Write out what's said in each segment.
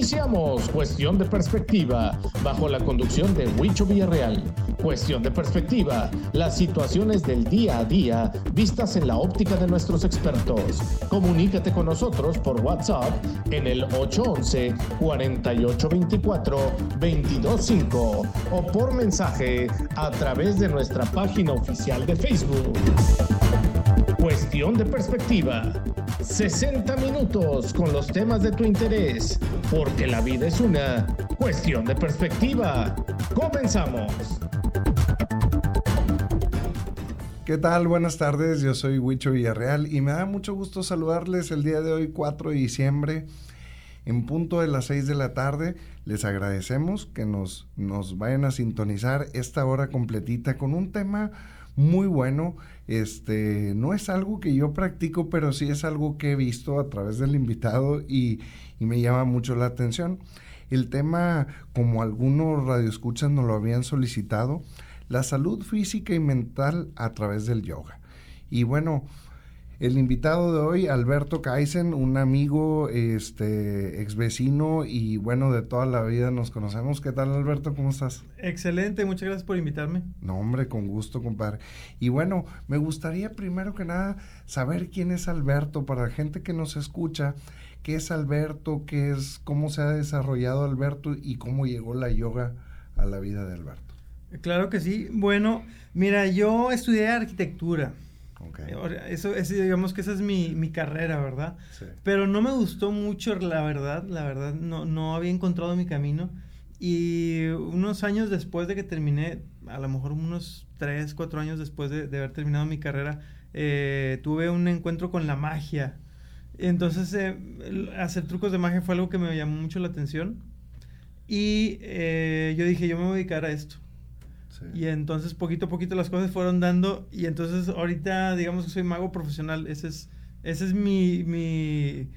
Iniciamos Cuestión de Perspectiva, bajo la conducción de Huicho Villarreal. Cuestión de Perspectiva, las situaciones del día a día vistas en la óptica de nuestros expertos. Comunícate con nosotros por WhatsApp en el 811-4824-225 o por mensaje a través de nuestra página oficial de Facebook. Cuestión de Perspectiva. 60 minutos con los temas de tu interés, porque la vida es una cuestión de perspectiva. Comenzamos. ¿Qué tal? Buenas tardes, yo soy Huicho Villarreal y me da mucho gusto saludarles el día de hoy, 4 de diciembre, en punto de las 6 de la tarde. Les agradecemos que nos, nos vayan a sintonizar esta hora completita con un tema muy bueno. Este, no es algo que yo practico, pero sí es algo que he visto a través del invitado y, y me llama mucho la atención. El tema, como algunos radioescuchas nos lo habían solicitado, la salud física y mental a través del yoga. Y bueno, el invitado de hoy, Alberto Kaisen, un amigo, este, ex vecino y bueno, de toda la vida nos conocemos. ¿Qué tal, Alberto? ¿Cómo estás? Excelente, muchas gracias por invitarme. No, hombre, con gusto, compadre. Y bueno, me gustaría primero que nada saber quién es Alberto para la gente que nos escucha. ¿Qué es Alberto? ¿Qué es, cómo se ha desarrollado Alberto y cómo llegó la yoga a la vida de Alberto? Claro que sí. Bueno, mira, yo estudié arquitectura. Eso, digamos que esa es mi, mi carrera, ¿verdad? Pero no me gustó mucho, la verdad, la verdad, no, no había encontrado mi camino. Y unos años después de que terminé, a lo mejor unos 3, 4 años después de, de haber terminado mi carrera, eh, tuve un encuentro con la magia. Entonces, eh, hacer trucos de magia fue algo que me llamó mucho la atención. Y eh, yo dije, yo me voy a dedicar a esto. Y entonces poquito a poquito las cosas fueron dando y entonces ahorita digamos que soy mago profesional. Ese es, ese es mi, mi,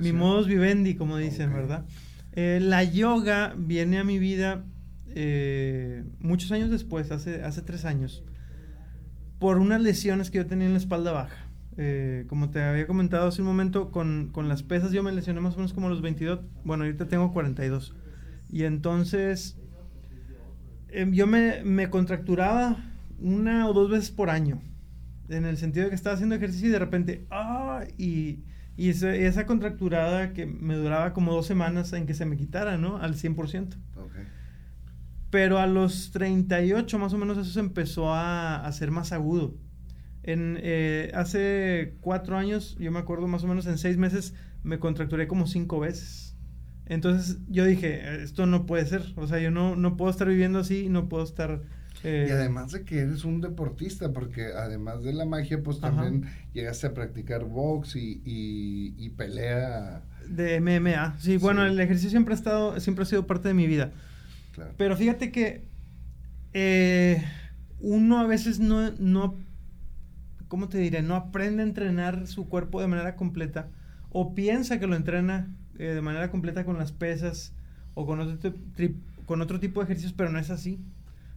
mi modus vivendi, como dicen, ¿verdad? Eh, la yoga viene a mi vida eh, muchos años después, hace, hace tres años, por unas lesiones que yo tenía en la espalda baja. Eh, como te había comentado hace un momento, con, con, las pesas yo me lesioné más o menos como los 22. Bueno, ahorita tengo 42. Y entonces Em, yo me, me, contracturaba una o dos veces por año. En el sentido de que estaba haciendo ejercicio y de repente, ¡ah! Y, y esa, esa, contracturada que me duraba como dos semanas en que se me quitara, ¿no? Al 100%. Pero a los 38 más o menos eso se empezó a, a ser más agudo. En, eh, hace cuatro años, yo me acuerdo más o menos en seis meses, me contracturé como cinco veces. Entonces yo dije, esto no puede ser, o sea, yo no, no puedo estar viviendo así, no puedo estar... Eh, y además de que eres un deportista, porque además de la magia, pues también llegaste a practicar box y, y, pelea. De MMA, sí, bueno, el ejercicio siempre ha estado, siempre ha sido parte de mi vida. Claro. Pero fíjate que eh, uno a veces no, no, ¿cómo te diré? No aprende a entrenar su cuerpo de manera completa o piensa que lo entrena eh, de manera completa con las pesas o con otro, con otro tipo de ejercicios, pero no es así.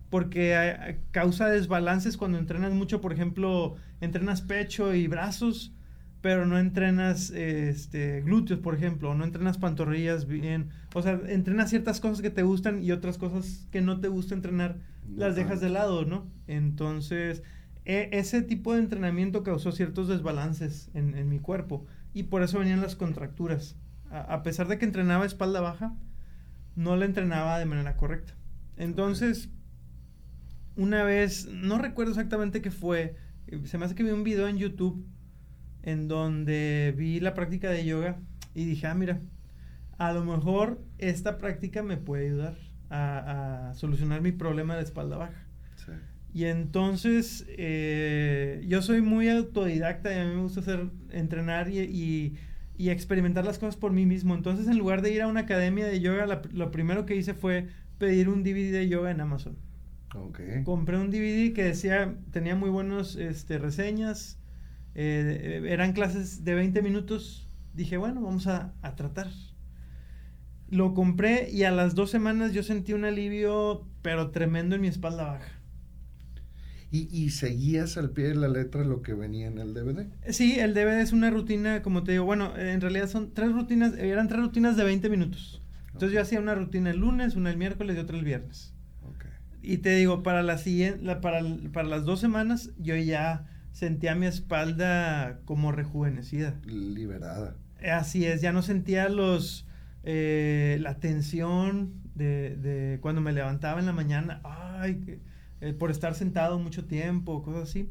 Porque causa desbalances cuando entrenas mucho, por ejemplo, entrenas pecho y brazos, pero no entrenas este, glúteos, por ejemplo, o no entrenas pantorrillas bien. O sea, entrenas ciertas cosas que te gustan y otras cosas que no te gusta entrenar, las dejas de lado, ¿no? Entonces, e, ese tipo de entrenamiento causó ciertos desbalances en, en mi cuerpo y por eso venían las contracturas a, pesar de que entrenaba espalda baja, no la entrenaba de manera correcta. Entonces, una vez, no recuerdo exactamente qué fue, se me hace que vi un video en YouTube en donde vi la práctica de yoga y dije, ah, mira, a lo mejor esta práctica me puede ayudar a, solucionar mi problema de espalda baja. Y entonces, eh, yo soy muy autodidacta y a mí me gusta hacer, entrenar y y experimentar las cosas por mí mismo. Entonces, en lugar de ir a una academia de yoga, lo primero que hice fue pedir un DVD de yoga en Amazon. Okay. Compré un DVD que decía, tenía muy buenas este, reseñas, eh, eran clases de 20 minutos. Dije, bueno, vamos a, a tratar. Lo compré y a las dos semanas yo sentí un alivio, pero tremendo en mi espalda baja. ¿Y, seguías al pie de la letra lo que venía en el DVD? Sí, el DVD es una rutina, como te digo, bueno, en realidad son tres rutinas, eran tres rutinas de 20 minutos. Entonces yo hacía una rutina el lunes, una el miércoles y otra el viernes. Y te digo, para, la siguiente, para, para las dos semanas yo ya sentía mi espalda como rejuvenecida. Liberada. Así es, ya no sentía los eh, la tensión de, de, cuando me levantaba en la mañana, ay, eh, por estar sentado mucho tiempo, cosas así.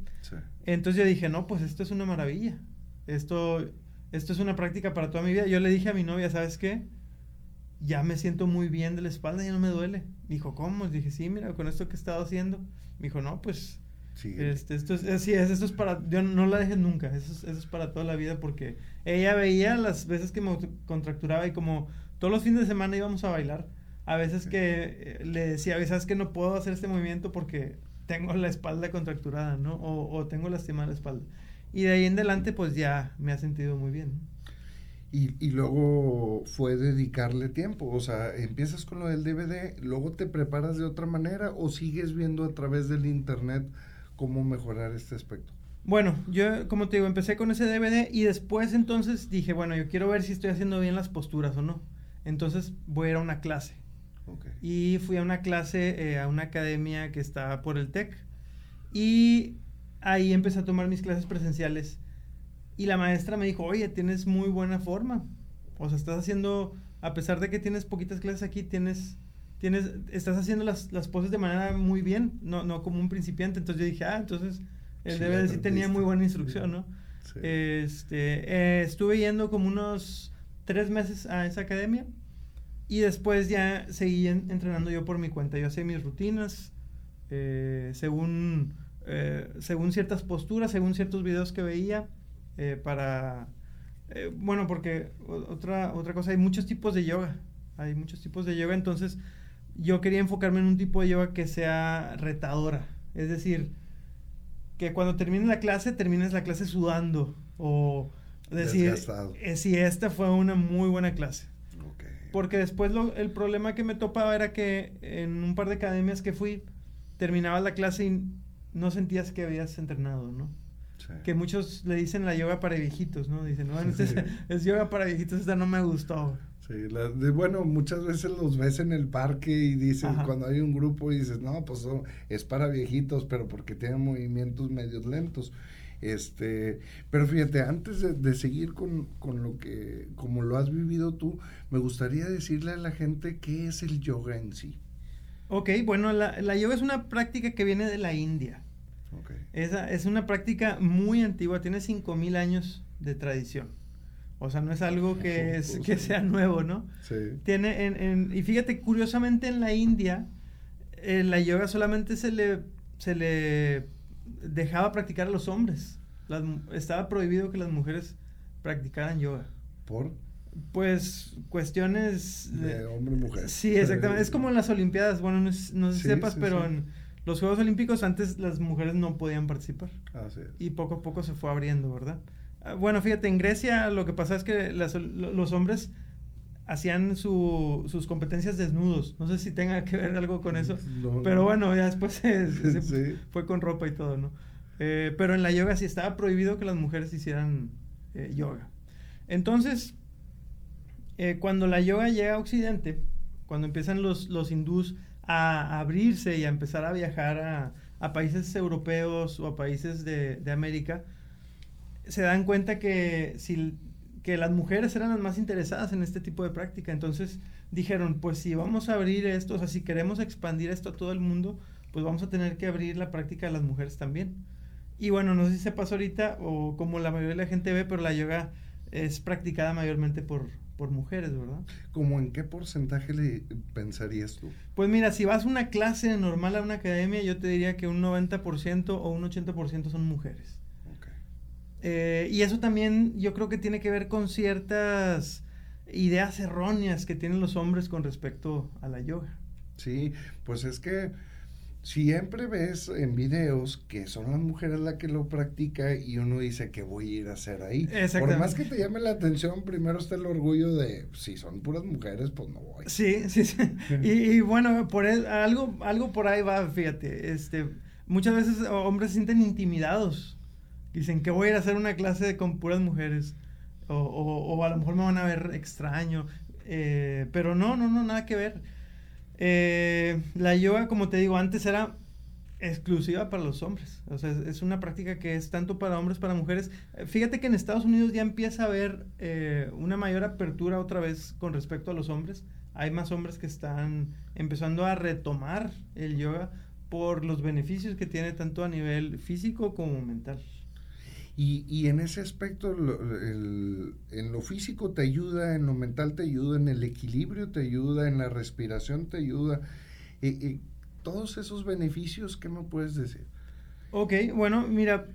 Entonces yo dije, no, pues esto es una maravilla. Esto, esto es una práctica para toda mi vida. Yo le dije a mi novia, ¿sabes qué? Ya me siento muy bien de la espalda, ya no me duele. Dijo, ¿cómo? Dije, sí, mira, con esto que he estado haciendo. Me dijo, no, pues este, esto es, así es, esto es para, yo no la dejes nunca, eso es, eso es para toda la vida porque ella veía las veces que me contracturaba y como todos los fines de semana íbamos a bailar, a veces que eh, le decía, ¿sabes que no puedo hacer este movimiento porque tengo la espalda contracturada, ¿no? O, o tengo lastimada la espalda. Y de ahí en adelante pues ya me ha sentido muy bien. Y, y, luego fue dedicarle tiempo. O sea, empiezas con lo del DVD, luego te preparas de otra manera o sigues viendo a través del internet cómo mejorar este aspecto. Bueno, yo, como te digo, empecé con ese DVD y después entonces dije, bueno, yo quiero ver si estoy haciendo bien las posturas o no. Entonces voy a ir a una clase. Y fui a una clase, eh, a una academia que está por el TEC. Y ahí empecé a tomar mis clases presenciales. Y la maestra me dijo, oye, tienes muy buena forma. O sea, estás haciendo, a pesar de que tienes poquitas clases aquí, tienes, tienes, estás haciendo las, las poses de manera muy bien, no, no como un principiante. Entonces yo dije, ah, entonces él debe decir tenía muy buena instrucción, ¿no? Este, eh, estuve yendo como unos tres meses a esa academia y después ya seguí entrenando yo por mi cuenta. Yo hacía mis rutinas eh, según, eh, según ciertas posturas, según ciertos videos que veía eh, para... bueno, porque otra, otra cosa, hay muchos tipos de yoga. Hay muchos tipos de yoga, entonces yo quería enfocarme en un tipo de yoga que sea retadora. Es decir, que cuando termines la clase, termines la clase sudando o decir, si esta fue una muy buena clase. Porque después lo, el problema que me topaba era que en un par de academias que fui, terminaba la clase y no sentías que habías entrenado, ¿no? Que muchos le dicen la yoga para viejitos, ¿no? Dicen, bueno, este es, yoga para viejitos, esta no me gustó. Sí, bueno, muchas veces los ves en el parque y dicen, cuando hay un grupo y dices, no, pues es para viejitos, pero porque tienen movimientos medios lentos. Este, pero fíjate, antes de, seguir con, lo que, como lo has vivido tú, me gustaría decirle a la gente qué es el yoga en sí. Ok, bueno, la, la yoga es una práctica que viene de la India. Okay. Esa, es una práctica muy antigua, tiene 5.000 años de tradición. O sea, no es algo que, es, que sea nuevo, ¿no? Sí. Tiene, en, y fíjate, curiosamente en la India, eh, la yoga solamente se le, se le dejaba practicar a los hombres. estaba prohibido que las mujeres practicaran yoga. ¿Por? Pues cuestiones... De, hombre y mujer. Sí, exactamente. es como en las Olimpiadas, bueno, no, no sé si sepas, pero en los Juegos Olímpicos antes las mujeres no podían participar. Así Y poco a poco se fue abriendo, ¿verdad? Ah, bueno, fíjate, en Grecia lo que pasa es que los hombres hacían sus competencias desnudos. No sé si tenga que ver algo con eso. pero bueno, ya después se, fue con ropa y todo, ¿no? Eh, pero en la yoga sí estaba prohibido que las mujeres hicieran eh, yoga. Entonces, eh, cuando la yoga llega a Occidente, cuando empiezan los, los hindús a abrirse y a empezar a viajar a, a países europeos o a países de, de América, se dan cuenta que si que las mujeres eran las más interesadas en este tipo de práctica. Entonces dijeron, pues si vamos a abrir esto, o sea, si queremos expandir esto a todo el mundo, pues vamos a tener que abrir la práctica de las mujeres también. Y bueno, no sé si se pasó ahorita o como la mayoría de la gente ve, pero la yoga es practicada mayormente por, por mujeres, ¿verdad? ¿Cómo en qué porcentaje le pensarías tú? Pues mira, si vas a una clase normal a una academia, yo te diría que un 90% o un 80% son mujeres. Eh, y eso también yo creo que tiene que ver con ciertas ideas erróneas que tienen los hombres con respecto a la yoga. Sí, pues es que siempre ves en videos que son las mujeres las que lo practica y uno dice que voy a ir a hacer ahí. Por más que te llame la atención, primero está el orgullo de si son puras mujeres, pues no voy. Sí, sí, sí. y, bueno, por algo, algo por ahí va, fíjate. Este, muchas veces hombres se sienten intimidados dicen que voy a ir a hacer una clase con puras mujeres. O, a lo mejor me van a ver extraño. Eh, pero no, no, no, nada que ver. Eh, la yoga, como te digo, antes era exclusiva para los hombres. O sea, es una práctica que es tanto para hombres, para mujeres. Eh, fíjate que en Estados Unidos ya empieza a haber una mayor apertura otra vez con respecto a los hombres. Hay más hombres que están empezando a retomar el yoga por los beneficios que tiene tanto a nivel físico como mental. Y, en ese aspecto, en lo físico te ayuda, en lo mental te ayuda, en el equilibrio te ayuda, en la respiración te ayuda. Eh, eh, todos esos beneficios, ¿qué me puedes decir? Ok, bueno, mira,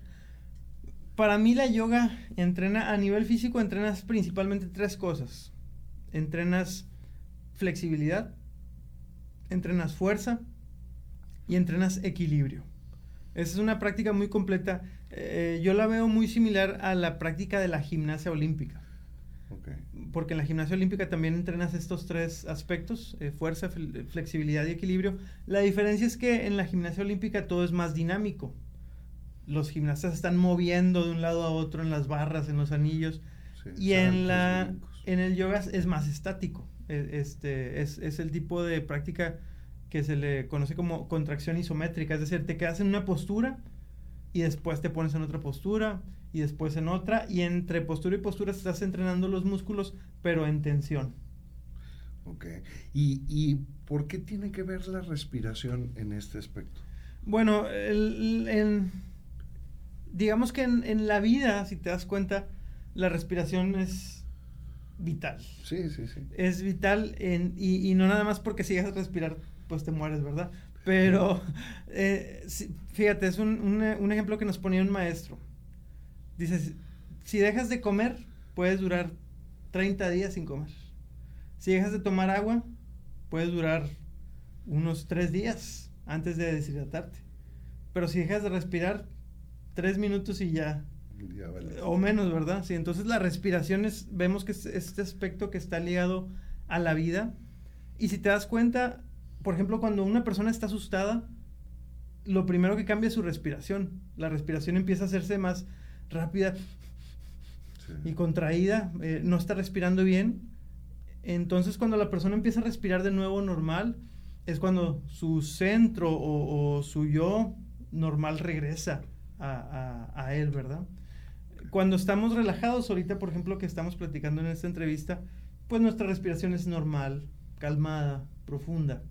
para mí la yoga entrena a nivel físico, entrenas principalmente tres cosas. Entrenas flexibilidad, entrenas fuerza y entrenas equilibrio. Esa es una práctica muy completa. Eh, yo la veo muy similar a la práctica de la gimnasia olímpica. Porque en la gimnasia olímpica también entrenas estos tres aspectos, eh, fuerza, flexibilidad y equilibrio. La diferencia es que en la gimnasia olímpica todo es más dinámico. Los gimnastas están moviendo de un lado a otro en las barras, en los anillos. y en, la, en el yoga es más estático. E, este, es, es el tipo de práctica que se le conoce como contracción isométrica, es decir, te quedas en una postura y después te pones en otra postura y después en otra y entre postura y postura estás entrenando los músculos pero en tensión. Ok. ¿Y, y por qué tiene que ver la respiración en este aspecto? Bueno, digamos que en, la vida, si te das cuenta, la respiración es vital. Sí, sí, sí. Es vital en, y, y no nada más porque si dejas de respirar pues te mueres, ¿verdad? Pero, eh, fíjate, es un, un, ejemplo que nos ponía un maestro. Dices, si dejas de comer, puedes durar 30 días sin comer. Si dejas de tomar agua, puedes durar unos 3 días antes de deshidratarte. Pero si dejas de respirar, 3 minutos y ya. O menos, ¿verdad? Sí, entonces la respiración es, vemos que es este aspecto que está ligado a la vida. Y si te das cuenta, por ejemplo, cuando una persona está asustada, lo primero que cambia es su respiración. La respiración empieza a hacerse más rápida y contraída, eh, no está respirando bien. Entonces, cuando la persona empieza a respirar de nuevo normal, es cuando su centro o, su yo normal regresa a, a, él, ¿verdad? Cuando estamos relajados, ahorita, por ejemplo, que estamos platicando en esta entrevista, pues nuestra respiración es normal, calmada, profunda.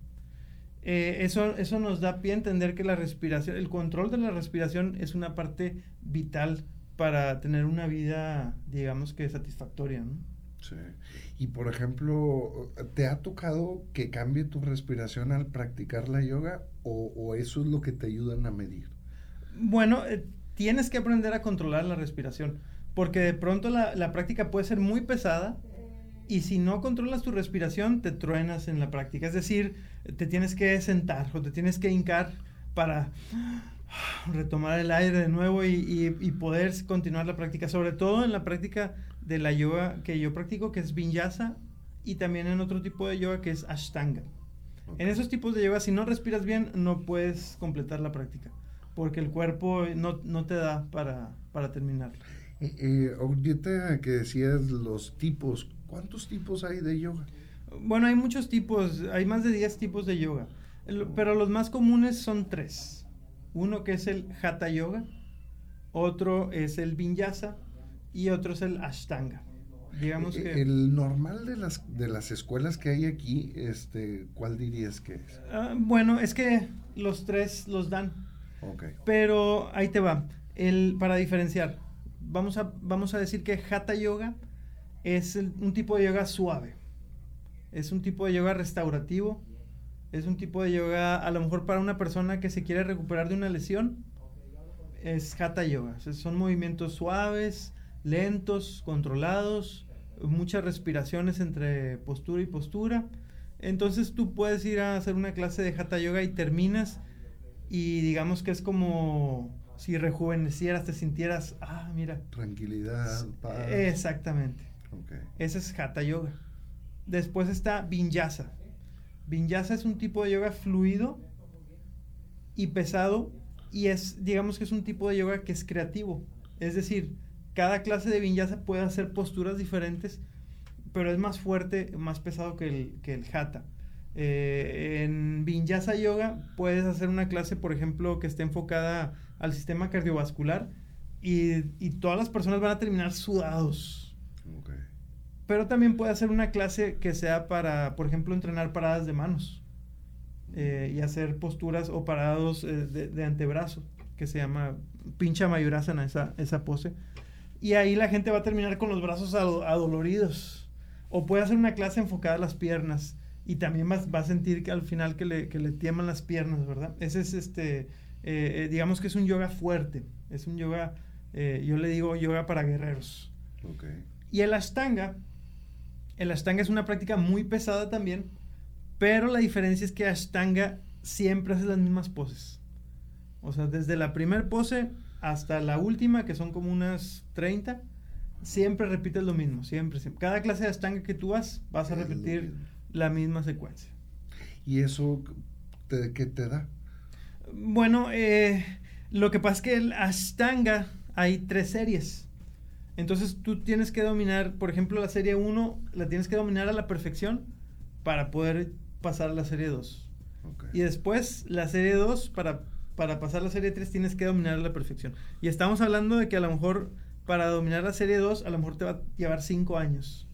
Eh, eso, eso nos da pie a entender que la respiración, el control de la respiración es una parte vital para tener una vida, digamos que satisfactoria, ¿no? Sí. Y por ejemplo, ¿te ha tocado que cambie tu respiración al practicar la yoga o, eso es lo que te ayudan a medir? Bueno, eh, tienes que aprender a controlar la respiración, porque de pronto la, la práctica puede ser muy pesada y si no controlas tu respiración, te truenas en la práctica. Es decir, te tienes que sentar o te tienes que hincar para retomar el aire de nuevo y, poder continuar la práctica. Sobre todo en la práctica de la yoga que yo practico, que es vinyasa, y también en otro tipo de yoga que es ashtanga. En esos tipos de yoga, si no respiras bien, no puedes completar la práctica, porque el cuerpo no, no te da para, para terminar. Eh, eh, ahorita que decías los tipos, ¿cuántos tipos hay de yoga? Bueno, hay muchos tipos, hay más de 10 tipos de yoga, pero los más comunes son tres. Uno que es el Hatha Yoga, otro es el Vinyasa y otro es el Ashtanga. Digamos eh, que... El normal de las, de las escuelas que hay aquí, este, ¿cuál dirías que es? Ah, bueno, es que los tres los dan. Okay. Pero ahí te va. El, para diferenciar, vamos a, vamos a decir que Hatha Yoga es un tipo de yoga suave. Es un tipo de yoga restaurativo. Es un tipo de yoga, a lo mejor para una persona que se quiere recuperar de una lesión, es Hatha Yoga. son movimientos suaves, lentos, controlados, muchas respiraciones entre postura y postura. Entonces tú puedes ir a hacer una clase de Hatha Yoga y terminas y digamos que es como si rejuvenecieras, te sintieras, ah, mira. Tranquilidad, paz. Exactamente. Ese es Hatha Yoga. Después está Vinyasa. Vinyasa es un tipo de yoga fluido y pesado y es, digamos que es un tipo de yoga que es creativo. Es decir, cada clase de Vinyasa puede hacer posturas diferentes pero es más fuerte, más pesado que el, que hatha. Eh, en Vinyasa Yoga puedes hacer una clase, por ejemplo, que esté enfocada al sistema cardiovascular y, todas las personas van a terminar sudados. Pero también puede hacer una clase que sea para, por ejemplo, entrenar paradas de manos eh, y hacer posturas o parados eh, de, antebrazo, que se llama pincha mayurasana, esa, esa pose. Y ahí la gente va a terminar con los brazos adoloridos. O puede hacer una clase enfocada a las piernas y también va, va, a sentir que al final que le, que le tiemblan las piernas, ¿verdad? Ese es este, eh, digamos que es un yoga fuerte, es un yoga, yo le digo yoga para guerreros. Y el Ashtanga el Ashtanga es una práctica muy pesada también, pero la diferencia es que Ashtanga siempre hace las mismas poses. O sea, desde la primera pose hasta la última, que son como unas 30, siempre repites lo mismo, siempre, Cada clase de Ashtanga que tú vas, vas a repetir la misma secuencia. ¿Y eso qué te da? Bueno, eh, lo que pasa es que el Ashtanga hay tres series. Entonces tú tienes que dominar, por ejemplo, la serie 1 la tienes que dominar a la perfección para poder pasar a la serie 2. Y después la serie 2, para, para pasar a la serie 3 tienes que dominar a la perfección. Y estamos hablando de que a lo mejor para dominar la serie 2 a lo mejor te va a llevar 5 años.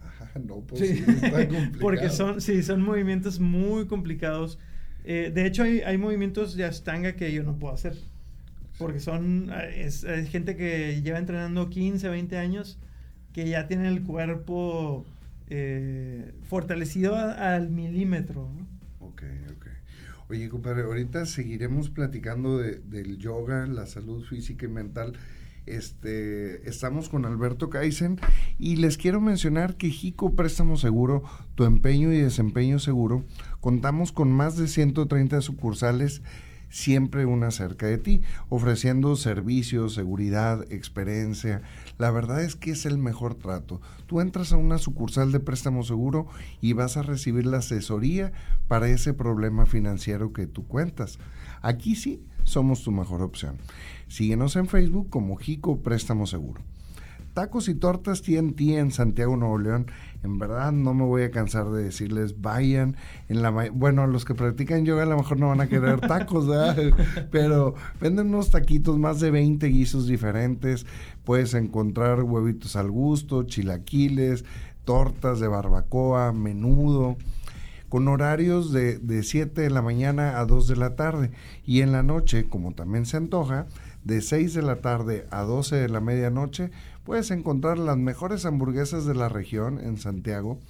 Ajá, no, pues sí. está complicado. Porque son, sí, son movimientos muy complicados. Eh, de hecho, hay, hay movimientos de Ashtanga que yo no puedo hacer. Porque son es, gente que lleva entrenando 15, 20 años, que ya tiene el cuerpo eh, fortalecido al milímetro. Ok, ok. Oye, compadre, ahorita seguiremos platicando de, del yoga, la salud física y mental. Este, estamos con Alberto Kaizen y les quiero mencionar que Jico Préstamo Seguro, tu empeño y desempeño seguro, contamos con más de 130 sucursales siempre una cerca de ti, ofreciendo servicios, seguridad, experiencia. La verdad es que es el mejor trato. Tú entras a una sucursal de préstamo seguro y vas a recibir la asesoría para ese problema financiero que tú cuentas. Aquí sí somos tu mejor opción. Síguenos en Facebook como Jico Préstamo Seguro. Tacos y tortas TNT en Santiago, Nuevo León. En verdad no me voy a cansar de decirles, vayan. En la bueno, los que practican yoga a lo mejor no van a querer tacos, ¿verdad? Pero venden unos taquitos, más de 20 guisos diferentes. Puedes encontrar huevitos al gusto, chilaquiles, tortas de barbacoa, menudo con horarios de, de 7 de la mañana a 2 de la tarde y en la noche, como también se antoja, de 6 de la tarde a 12 de la medianoche Puedes encontrar las mejores hamburguesas de la región en Santiago,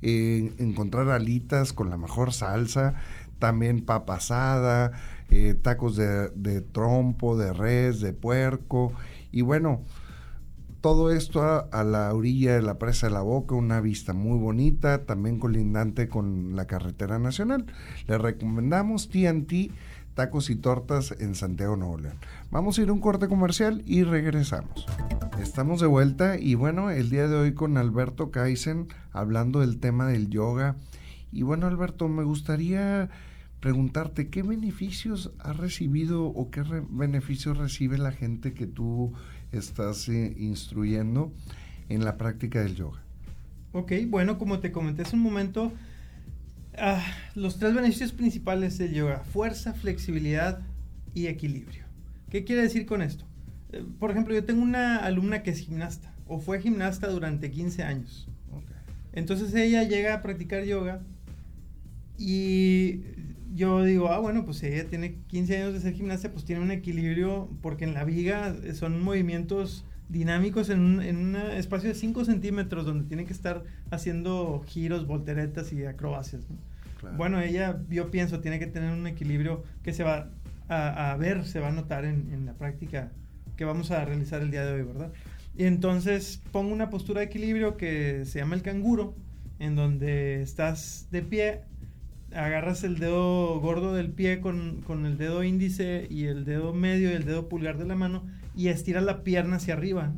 encontrar alitas con la mejor salsa, también papa asada, eh, tacos de, trompo, de res, de puerco y bueno, todo esto a, a, la orilla de la presa de la Boca, una vista muy bonita, también colindante con la carretera nacional. Le recomendamos TNT tacos y tortas en Santiago Nuevo León. Vamos a ir a un corte comercial y regresamos. Estamos de vuelta y bueno, el día de hoy con Alberto Kaizen hablando del tema del yoga. Y bueno, Alberto, me gustaría preguntarte qué beneficios ha recibido o qué beneficios recibe la gente que tú estás eh, instruyendo en la práctica del yoga. Ok, bueno, como te comenté hace un momento, Ah, los tres beneficios principales del yoga, fuerza, flexibilidad y equilibrio. ¿Qué quiere decir con esto? Eh, por ejemplo, yo tengo una alumna que es gimnasta o fue gimnasta durante 15 años. Entonces ella llega a practicar yoga y yo digo, ah, bueno, pues ella tiene 15 años de ser gimnasta, pues tiene un equilibrio porque en la viga son movimientos dinámicos en un, en un espacio de 5 centímetros donde tiene que estar haciendo giros, volteretas y acrobacias. Bueno, ella, yo pienso, tiene que tener un equilibrio que se va a, ver, se va a notar en, en, la práctica que vamos a realizar el día de hoy, ¿verdad? Y entonces pongo una postura de equilibrio que se llama el canguro, en donde estás de pie, agarras el dedo gordo del pie con, con el dedo índice y el dedo medio y el dedo pulgar de la mano y estiras la pierna hacia arriba.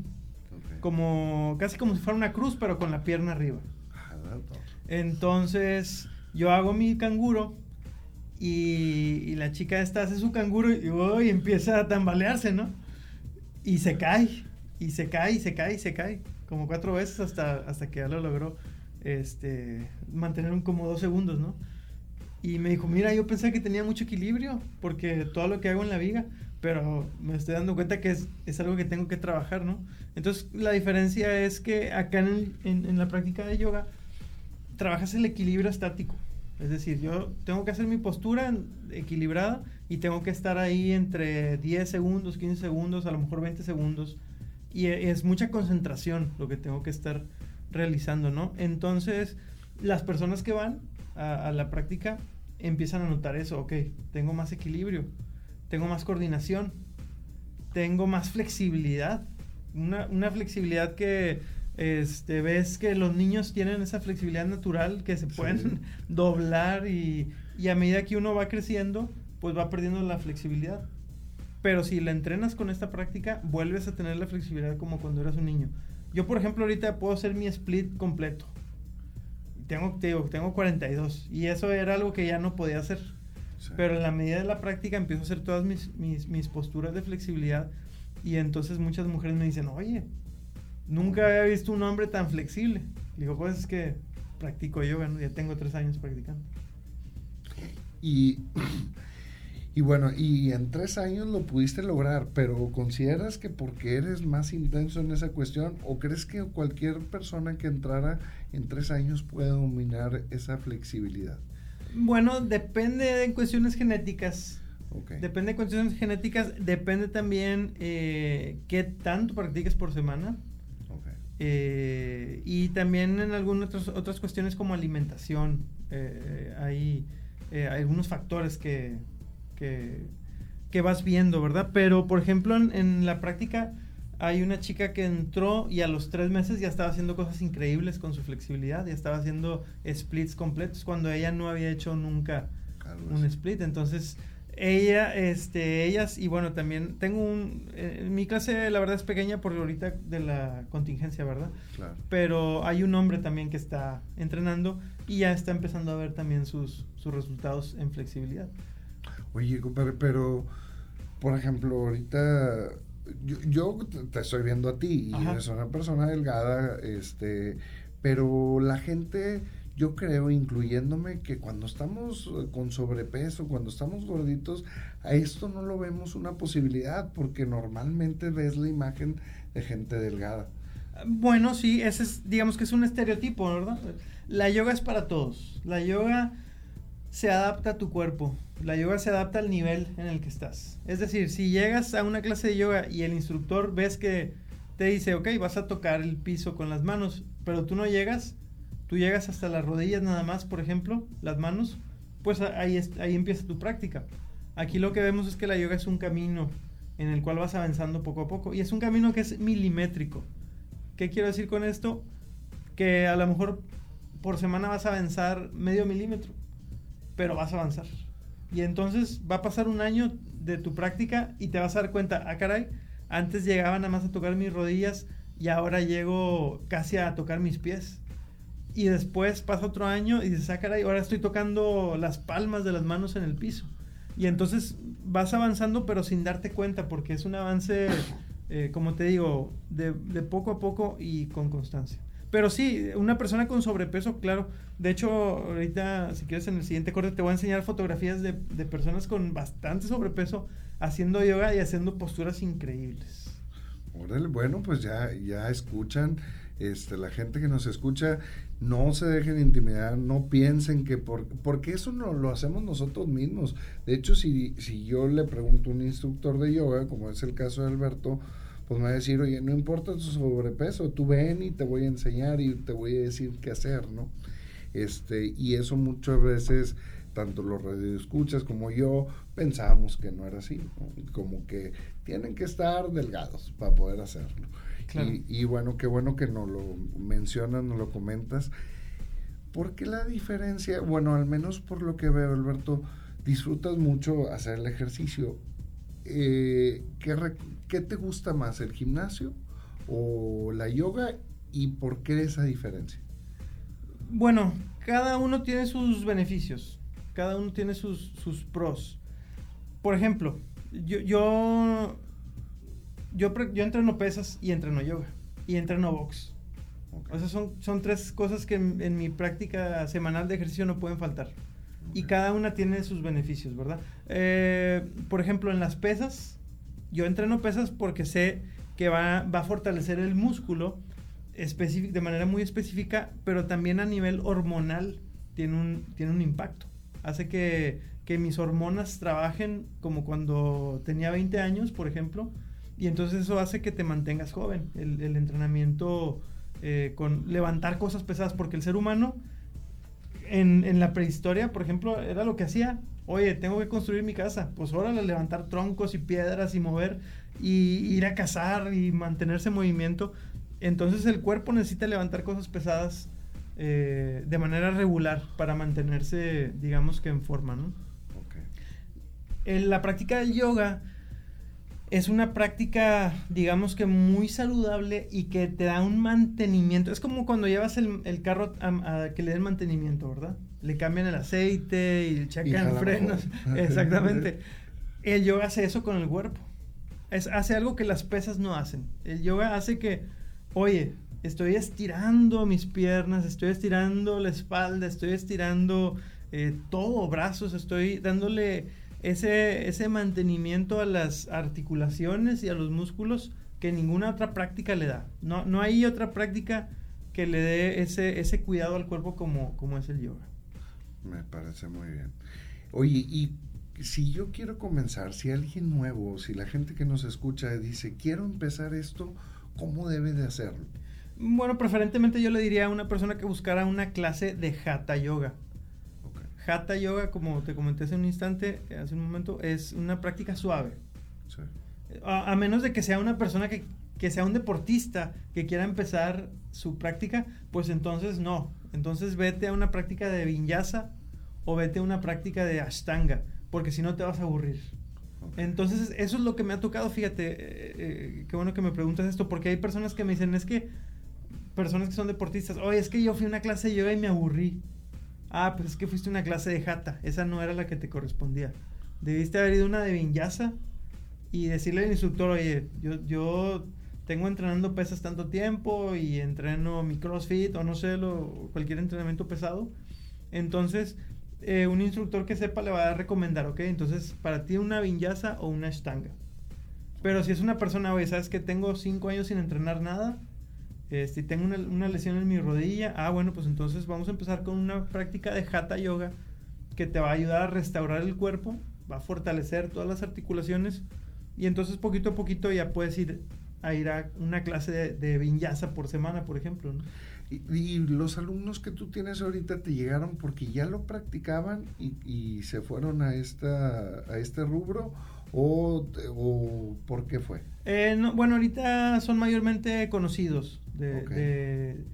Como, casi como si fuera una cruz, pero con la pierna arriba. Entonces, yo hago mi canguro y, la chica esta hace su canguro y, empieza a tambalearse, ¿no? Y se cae, y se cae, y se cae, y se cae. como cuatro veces hasta, hasta que ya lo logró este, mantener un como dos segundos, ¿no? Y me dijo, mira, yo pensé que tenía mucho equilibrio, porque todo lo que hago en la viga, pero me estoy dando cuenta que es, es algo que tengo que trabajar, ¿no? Entonces, la diferencia es que acá en, en, la práctica de yoga, trabajas el equilibrio estático. Es decir, yo tengo que hacer mi postura equilibrada y tengo que estar ahí entre 10 segundos, 15 segundos, a lo mejor 20 segundos. Y e, es mucha concentración lo que tengo que estar realizando, ¿no? Entonces, las personas que van a, la práctica empiezan a notar eso, ok, tengo más equilibrio, tengo más coordinación, tengo más flexibilidad, una, una flexibilidad que este, ves que los niños tienen esa flexibilidad natural que se pueden doblar y, y, a medida que uno va creciendo, pues va perdiendo la flexibilidad. Pero si la entrenas con esta práctica, vuelves a tener la flexibilidad como cuando eras un niño. Yo, por ejemplo, ahorita puedo hacer mi split completo. Tengo, tengo 42 y eso era algo que ya no podía hacer. Pero en la medida de la práctica empiezo a hacer todas mis, mis, mis posturas de flexibilidad y entonces muchas mujeres me dicen, oye, nunca había visto un hombre tan flexible. Digo, pues es que practico yoga, ¿no? ya tengo tres años practicando. Y, y bueno, y en tres años lo pudiste lograr, pero ¿consideras que porque eres más intenso en esa cuestión o crees que cualquier persona que entrara en tres años puede dominar esa flexibilidad? Bueno, depende de cuestiones genéticas. Depende de cuestiones genéticas, depende también eh, qué tanto practiques por semana. Eh, y también en algunas otras cuestiones como alimentación, eh, hay, eh, algunos factores que, que, vas viendo, ¿verdad? Pero, por ejemplo, en, la práctica hay una chica que entró y a los tres meses ya estaba haciendo cosas increíbles con su flexibilidad, ya estaba haciendo splits completos cuando ella no había hecho nunca un split. Entonces, ella, este, ellas, y bueno, también tengo un, eh, mi clase la verdad es pequeña por ahorita de la contingencia, ¿verdad? Claro. Pero hay un hombre también que está entrenando y ya está empezando a ver también sus, sus resultados en flexibilidad. Oye, compadre, pero, por ejemplo, ahorita yo, yo te estoy viendo a ti y eres una persona delgada, este, pero la gente yo creo, incluyéndome, que cuando estamos eh, con sobrepeso, cuando estamos gorditos, a esto no lo vemos una posibilidad, porque normalmente ves la imagen de gente delgada. Bueno, sí, ese es, digamos que es un estereotipo, ¿verdad? La yoga es para todos. La yoga se adapta a tu cuerpo. La yoga se adapta al nivel en el que estás. Es decir, si llegas a una clase de yoga y el instructor ves que te dice, ok, vas a tocar el piso con las manos, pero tú no llegas, tú llegas hasta las rodillas nada más, por ejemplo, las manos, pues ahí, ahí empieza tu práctica. Aquí lo que vemos es que la yoga es un camino en el cual vas avanzando poco a poco y es un camino que es milimétrico. ¿Qué quiero decir con esto? Que a lo mejor por semana vas a avanzar medio milímetro, pero vas a avanzar. Y entonces va a pasar un año de tu práctica y te vas a dar cuenta, ah caray, antes llegaba nada más a tocar mis rodillas y ahora llego casi a tocar mis pies y después pasa otro año y dices, ah, caray, ahora estoy tocando las palmas de las manos en el piso. Y entonces vas avanzando, pero sin darte cuenta, porque es un avance, eh, como te digo, de, poco a poco y con constancia. Pero sí, una persona con sobrepeso, claro. De hecho, ahorita, si quieres, en el siguiente corte te voy a enseñar fotografías de, de personas con bastante sobrepeso haciendo yoga y haciendo posturas increíbles. Órale, bueno, pues ya, ya escuchan este, la gente que nos escucha, no se dejen intimidar, no piensen que por, porque eso no lo hacemos nosotros mismos. De hecho, si, si yo le pregunto a un instructor de yoga, como es el caso de Alberto, pues me va a decir, oye, no importa tu sobrepeso, tú ven y te voy a enseñar y te voy a decir qué hacer, ¿no? Este, y eso muchas veces, tanto los radioescuchas como yo, pensábamos que no era así, como que tienen que estar delgados para poder hacerlo. Y, bueno, qué bueno que nos lo mencionas, nos lo comentas. ¿Por qué la diferencia? Bueno, al menos por lo que veo, Alberto, disfrutas mucho hacer el ejercicio. Eh, ¿qué, te gusta más, el gimnasio o la yoga? ¿Y por qué esa diferencia? Bueno, cada uno tiene sus beneficios, cada uno tiene sus, sus pros. Por ejemplo, yo, yo yo, yo entreno pesas y entreno yoga y entreno box. O sea, son, son tres cosas que en, mi práctica semanal de ejercicio no pueden faltar. Y cada una tiene sus beneficios, ¿verdad? Eh, por ejemplo, en las pesas, yo entreno pesas porque sé que va, va a fortalecer el músculo de manera muy específica, pero también a nivel hormonal tiene un, tiene un impacto. Hace que, que mis hormonas trabajen como cuando tenía 20 años, por ejemplo, y entonces eso hace que te mantengas joven. El, entrenamiento eh, con levantar cosas pesadas, porque el ser humano en, en, la prehistoria, por ejemplo, era lo que hacía. Oye, tengo que construir mi casa. Pues órale, levantar troncos y piedras y mover y ir a cazar y mantenerse en movimiento. Entonces el cuerpo necesita levantar cosas pesadas eh, de manera regular para mantenerse, digamos que en forma, ¿no? En la práctica del yoga es una práctica, digamos que muy saludable y que te da un mantenimiento. Es como cuando llevas el, carro a, que le den mantenimiento, ¿verdad? Le cambian el aceite y le checan frenos. Exactamente. El yoga hace eso con el cuerpo. Es, hace algo que las pesas no hacen. El yoga hace que, oye, estoy estirando mis piernas, estoy estirando la espalda, estoy estirando eh, todo, brazos, estoy dándole ese, ese mantenimiento a las articulaciones y a los músculos que ninguna otra práctica le da. No, no hay otra práctica que le dé ese, ese cuidado al cuerpo como, como es el yoga. Me parece muy bien. Oye, y si yo quiero comenzar, si alguien nuevo, si la gente que nos escucha dice, quiero empezar esto, ¿cómo debe de hacerlo? Bueno, preferentemente yo le diría a una persona que buscara una clase de Hatha Yoga. Hatha Yoga, como te comenté hace un instante, hace un momento, es una práctica suave. A, menos de que sea una persona que, que, sea un deportista que quiera empezar su práctica, pues entonces no. Entonces vete a una práctica de vinyasa o vete a una práctica de ashtanga, porque si no te vas a aburrir. Entonces, eso es lo que me ha tocado, fíjate, eh, eh, qué bueno que me preguntas esto, porque hay personas que me dicen, es que, personas que son deportistas, oye, es que yo fui a una clase de yoga y me aburrí. Ah, pues es que fuiste una clase de jata. Esa no era la que te correspondía. Debiste haber ido una de vinyasa y decirle al instructor, oye, yo, yo tengo entrenando pesas tanto tiempo y entreno mi crossfit o no sé, lo, cualquier entrenamiento pesado. Entonces, eh, un instructor que sepa le va a recomendar, ¿ok? Entonces, para ti una vinyasa o una estanga. Pero si es una persona, oye, sabes que tengo cinco años sin entrenar nada, este, tengo una, lesión en mi rodilla, ah, bueno, pues entonces vamos a empezar con una práctica de Hatha Yoga que te va a ayudar a restaurar el cuerpo, va a fortalecer todas las articulaciones y entonces poquito a poquito ya puedes ir a ir a una clase de, de vinyasa por semana, por ejemplo. Y, los alumnos que tú tienes ahorita te llegaron porque ya lo practicaban y, y se fueron a, esta, a este rubro o, o por qué fue? Eh, bueno, ahorita son mayormente conocidos. De,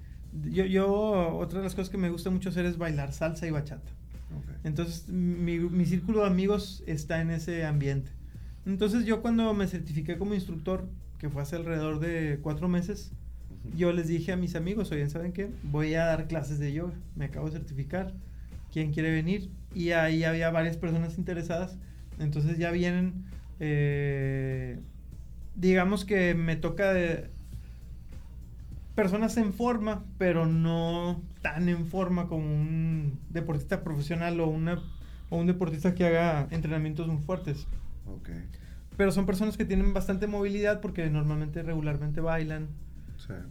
yo, yo, otra de las cosas que me gusta mucho hacer es bailar salsa y bachata. Entonces, mi, mi, círculo de amigos está en ese ambiente. Entonces, yo cuando me certifiqué como instructor, que fue hace alrededor de cuatro meses, yo les dije a mis amigos, oye, ¿saben qué? Voy a dar clases de yoga. Me acabo de certificar. ¿Quién quiere venir? Y ahí había varias personas interesadas. Entonces ya vienen, eh, digamos que me toca de personas en forma, pero no tan en forma como un deportista profesional o, una, o un deportista que haga entrenamientos muy fuertes. Pero son personas que tienen bastante movilidad porque normalmente regularmente bailan.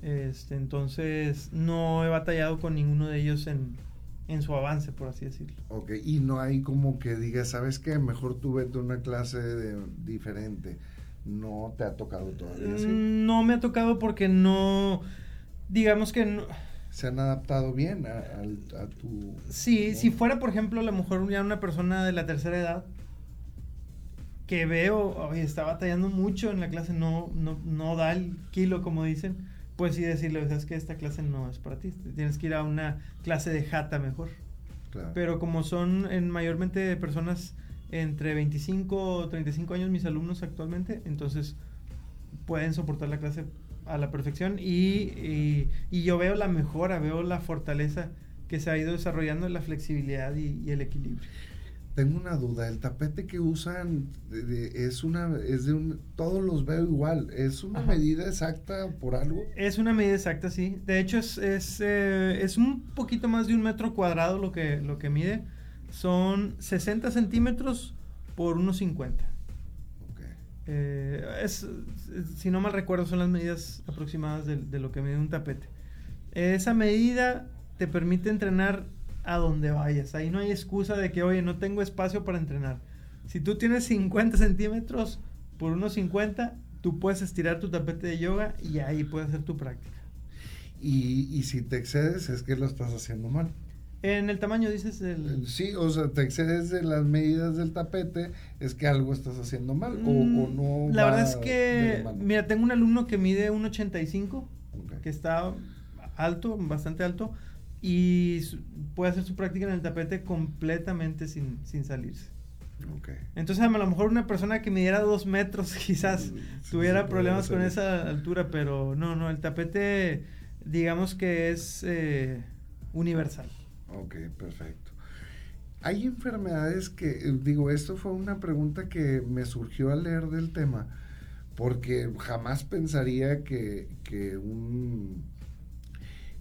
Este, entonces no he batallado con ninguno de ellos en, en su avance, por así decirlo. Ok, y no hay como que digas, ¿sabes qué? Mejor tú vete a una clase de, diferente. ¿No te ha tocado todavía? Mm, no me ha tocado porque no digamos que no, se han adaptado bien a, tu... Sí, si fuera, por ejemplo, a lo mejor ya una persona de la tercera edad que veo, oye, está batallando mucho en la clase, no, no, no da el kilo, como dicen, pues sí decirle, sabes que esta clase no es para ti, tienes que ir a una clase de jata mejor. Pero como son en mayormente personas entre 25 o 35 años mis alumnos actualmente, entonces pueden soportar la clase a la perfección y, y, yo veo la mejora, veo la fortaleza que se ha ido desarrollando la flexibilidad y, el equilibrio. Tengo una duda, el tapete que usan es una es de un todos los veo igual, ¿es una medida exacta por algo? Es una medida exacta, sí. De hecho es es, eh, es un poquito más de un metro cuadrado lo que lo que mide. Son 60 centímetros por unos 50. Eh, es, si no mal recuerdo, son las medidas aproximadas de, lo que mide un tapete. Esa medida te permite entrenar a donde vayas. Ahí no hay excusa de que, oye, no tengo espacio para entrenar. Si tú tienes 50 centímetros por unos 50, tú puedes estirar tu tapete de yoga y ahí puedes hacer tu práctica. Y, si te excedes, es que lo estás haciendo mal. En el tamaño dices el... Sí, o sea, te excedes de las medidas del tapete, es que algo estás haciendo mal o, mm, no. La verdad es que, mira, tengo un alumno que mide 1,85, que está alto, bastante alto, y puede hacer su práctica en el tapete completamente sin, sin salirse. Entonces a lo mejor una persona que midiera dos metros quizás tuviera problemas con esa altura, pero no, no, el tapete digamos que es eh, universal. Ok, perfecto. Hay enfermedades que, eh, digo, esto fue una pregunta que me surgió al leer del tema, porque jamás pensaría que, que un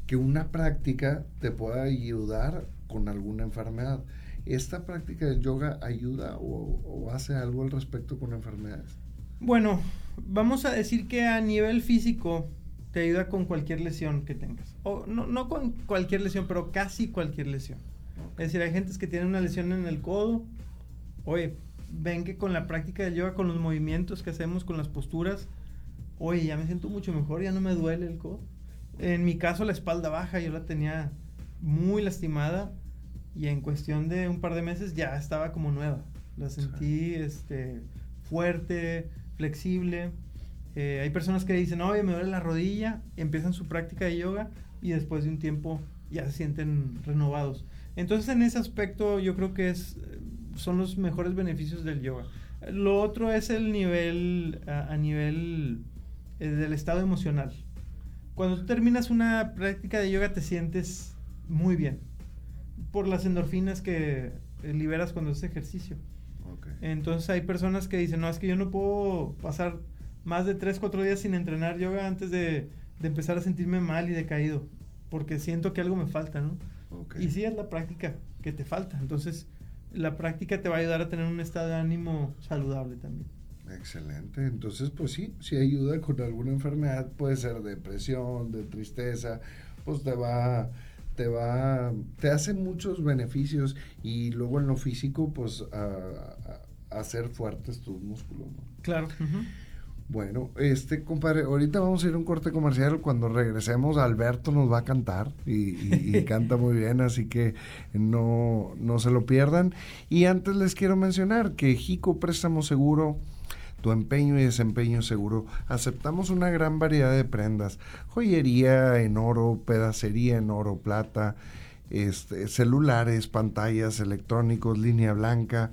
que una práctica te pueda ayudar con alguna enfermedad. ¿Esta práctica del yoga ayuda o, hace algo al respecto con enfermedades? Bueno, vamos a decir que a nivel físico te ayuda con cualquier lesión que tengas. O no, no con cualquier lesión, pero casi cualquier lesión. Es decir, hay gente que tiene una lesión en el codo. Oye, ven que con la práctica del yoga, con los movimientos que hacemos, con las posturas, oye, ya me siento mucho mejor, ya no me duele el codo. En mi caso, la espalda baja, yo la tenía muy lastimada y en cuestión de un par de meses ya estaba como nueva. La sentí este, fuerte, flexible. Eh, hay personas que dicen, oye, me duele la rodilla, empiezan su práctica de yoga y después de un tiempo ya se sienten renovados. Entonces, en ese aspecto, yo creo que es, son los mejores beneficios del yoga. Lo otro es el nivel, a, nivel eh, del estado emocional cuando tú terminas una práctica de yoga te sientes muy bien por las endorfinas que liberas cuando haces ejercicio. Entonces hay personas que dicen, no, es que yo no puedo pasar más de 3, 4 días sin entrenar yoga antes de, empezar a sentirme mal y decaído, porque siento que algo me falta, ¿no? Y sí es la práctica que te falta. Entonces la práctica te va a ayudar a tener un estado de ánimo saludable también. Excelente. Entonces, pues sí, si ayuda con alguna enfermedad, puede ser depresión, de tristeza, pues te va, te va, te hace muchos beneficios y luego en lo físico, pues a, hacer fuertes tus músculos. Claro. Bueno, este compadre, ahorita vamos a ir a un corte comercial. Cuando regresemos, Alberto nos va a cantar y, y canta muy bien, así que no, no se lo pierdan. Y antes les quiero mencionar que Jico Préstamo Seguro tu empeño y desempeño seguro. Aceptamos una gran variedad de prendas, joyería en oro, pedacería en oro, plata, este, celulares, pantallas, electrónicos, línea blanca,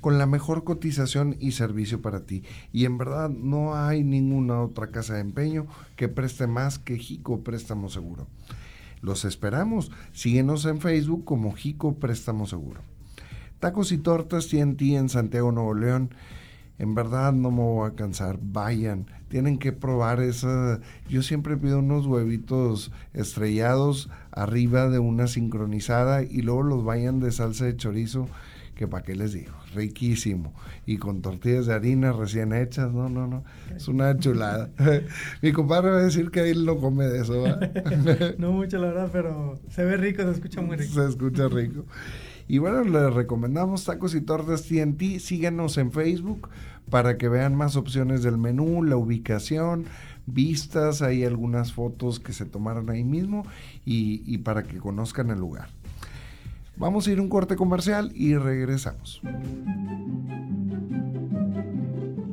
con la mejor cotización y servicio para ti. Y en verdad no hay ninguna otra casa de empeño que preste más que Jico Préstamo Seguro. Los esperamos. Síguenos en Facebook como Jico Préstamo Seguro. Tacos y tortas TNT en Santiago Nuevo León en verdad no me voy a cansar, vayan, tienen que probar esa, yo siempre pido unos huevitos estrellados arriba de una sincronizada y luego los vayan de salsa de chorizo, que para qué les digo, riquísimo, y con tortillas de harina recién hechas, no, no, no, es una chulada. Mi compadre va a decir que él no come de eso, no mucho la verdad, pero se ve rico, se escucha muy rico. Se escucha rico. Y bueno, les recomendamos Tacos y Tortas TNT. Síguenos en Facebook para que vean más opciones del menú, la ubicación, vistas, hay algunas fotos que se tomaron ahí mismo y, y para que conozcan el lugar. Vamos a ir a un corte comercial y regresamos.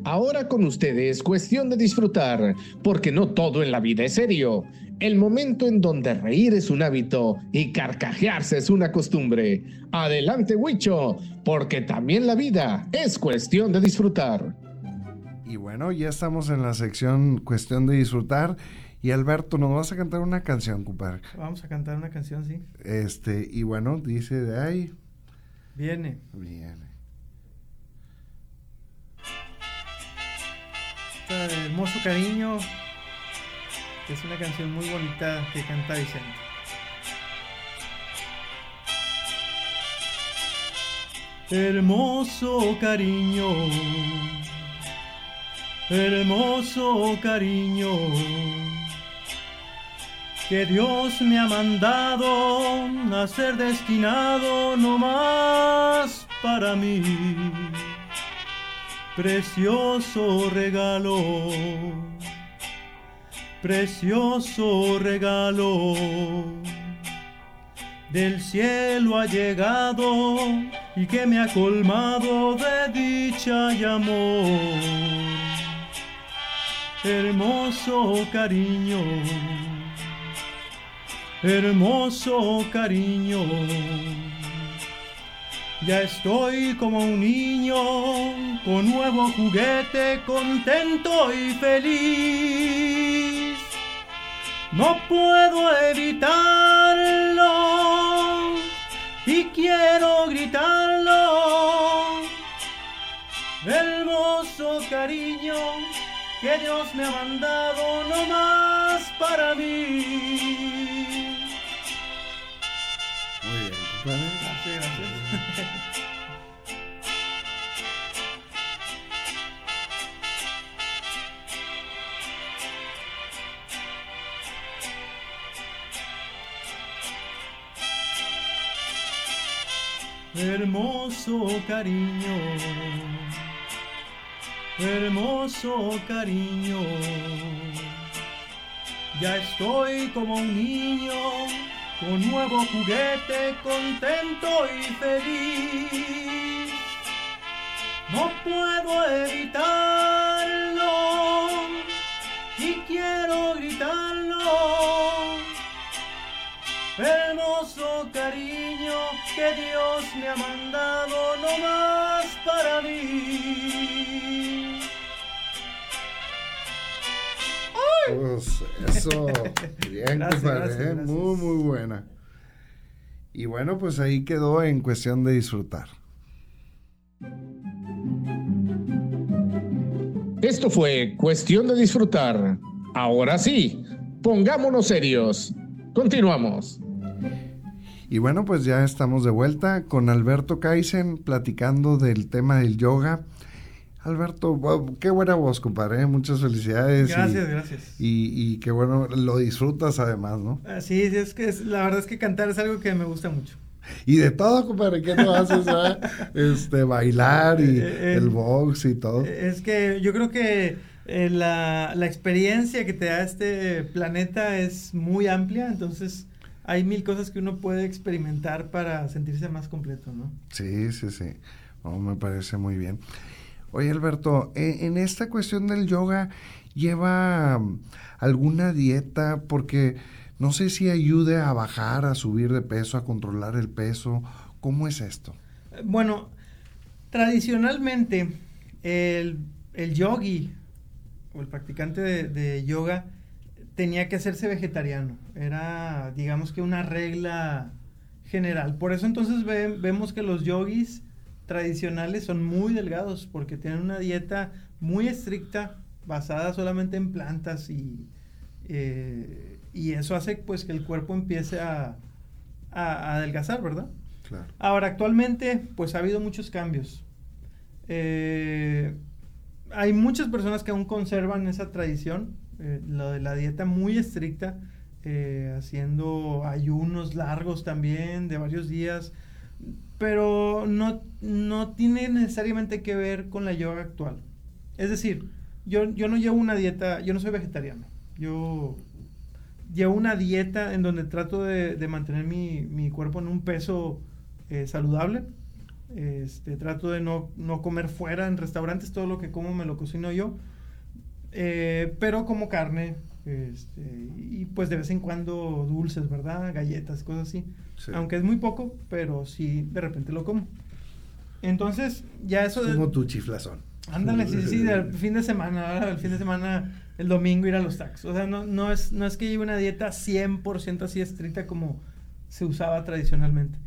Ahora con ustedes, cuestión de disfrutar, porque no todo en la vida es serio. El momento en donde reír es un hábito y carcajearse es una costumbre. Adelante, Huicho, porque también la vida es cuestión de disfrutar. Y bueno, ya estamos en la sección cuestión de disfrutar. Y Alberto, nos vas a cantar una canción, compadre. Vamos a cantar una canción, sí. Este, y bueno, dice de ahí. Viene. Viene. Esta Hermoso Cariño, es una canción muy bonita que canta Vicente. Hermoso cariño, hermoso cariño que Dios me ha mandado a ser destinado no más para mí. Precioso regalo, precioso regalo del cielo ha llegado y que me ha colmado de dicha y amor. Hermoso cariño, hermoso cariño. Ya estoy como un niño con nuevo juguete, contento y feliz. No puedo evitarlo y quiero gritarlo. Hermoso cariño que Dios me ha mandado no más para mí. Hermoso cariño, hermoso cariño. Ya estoy como un niño con nuevo juguete, contento y feliz. No puedo evitarlo que Dios me ha mandado no más para mí. Pues eso, bien, compadre, ¿eh? muy, muy buena. Y bueno, pues ahí quedó en cuestión de disfrutar. Esto fue cuestión de disfrutar. Ahora sí, pongámonos serios. Continuamos. Y bueno, pues ya estamos de vuelta con Alberto Kaisen platicando del tema del yoga. Alberto, qué buena voz, compadre. ¿eh? Muchas felicidades. Gracias, gracias. Y, qué bueno, lo disfrutas además, ¿no? Sí, es que la verdad es que cantar es algo que me gusta mucho. Y de todo, compadre, ¿qué no haces? Ah? este, bailar y eh, eh, el box y todo. Es que yo creo que la, la experiencia que te da este planeta es muy amplia, entonces hay mil cosas que uno puede experimentar para sentirse más completo, ¿no? Sí, sí, sí. me parece muy bien. Oye, Alberto, e, en esta cuestión del yoga, ¿lleva mm, alguna dieta? Porque no sé si ayude a bajar, a subir de peso, a controlar el peso. ¿Cómo es esto? Bueno, tradicionalmente el, yogi o el practicante de yoga tenía que hacerse vegetariano. Era, digamos que una regla general. Por eso entonces vemos que los yogis tradicionales son muy delgados porque tienen una dieta muy estricta basada solamente en plantas y, eh, y eso hace pues que el cuerpo empiece a, adelgazar, ¿verdad? Claro. Ahora, actualmente pues ha habido muchos cambios. Eh, hay muchas personas que aún conservan esa tradición, eh, lo de la dieta muy estricta, eh, haciendo ayunos largos también de varios días, pero no, no tiene necesariamente que ver con la yoga actual. Es decir, yo, yo no llevo una dieta, yo no soy vegetariano, yo llevo una dieta en donde trato de, mantener mi, cuerpo en un peso eh, saludable. Este, trato de no, no, comer fuera en restaurantes, todo lo que como me lo cocino yo. Eh, pero como carne, este, y pues de vez en cuando dulces, ¿verdad? Galletas, cosas así. Aunque es muy poco, pero sí, de repente lo como. Entonces, ya eso... Como tu chiflazón. Ándale, sí, sí, el fin de semana, el fin de semana, el domingo ir a los tacos. O sea, no, no, es, no es que lleve una dieta 100% así estricta como se usaba tradicionalmente.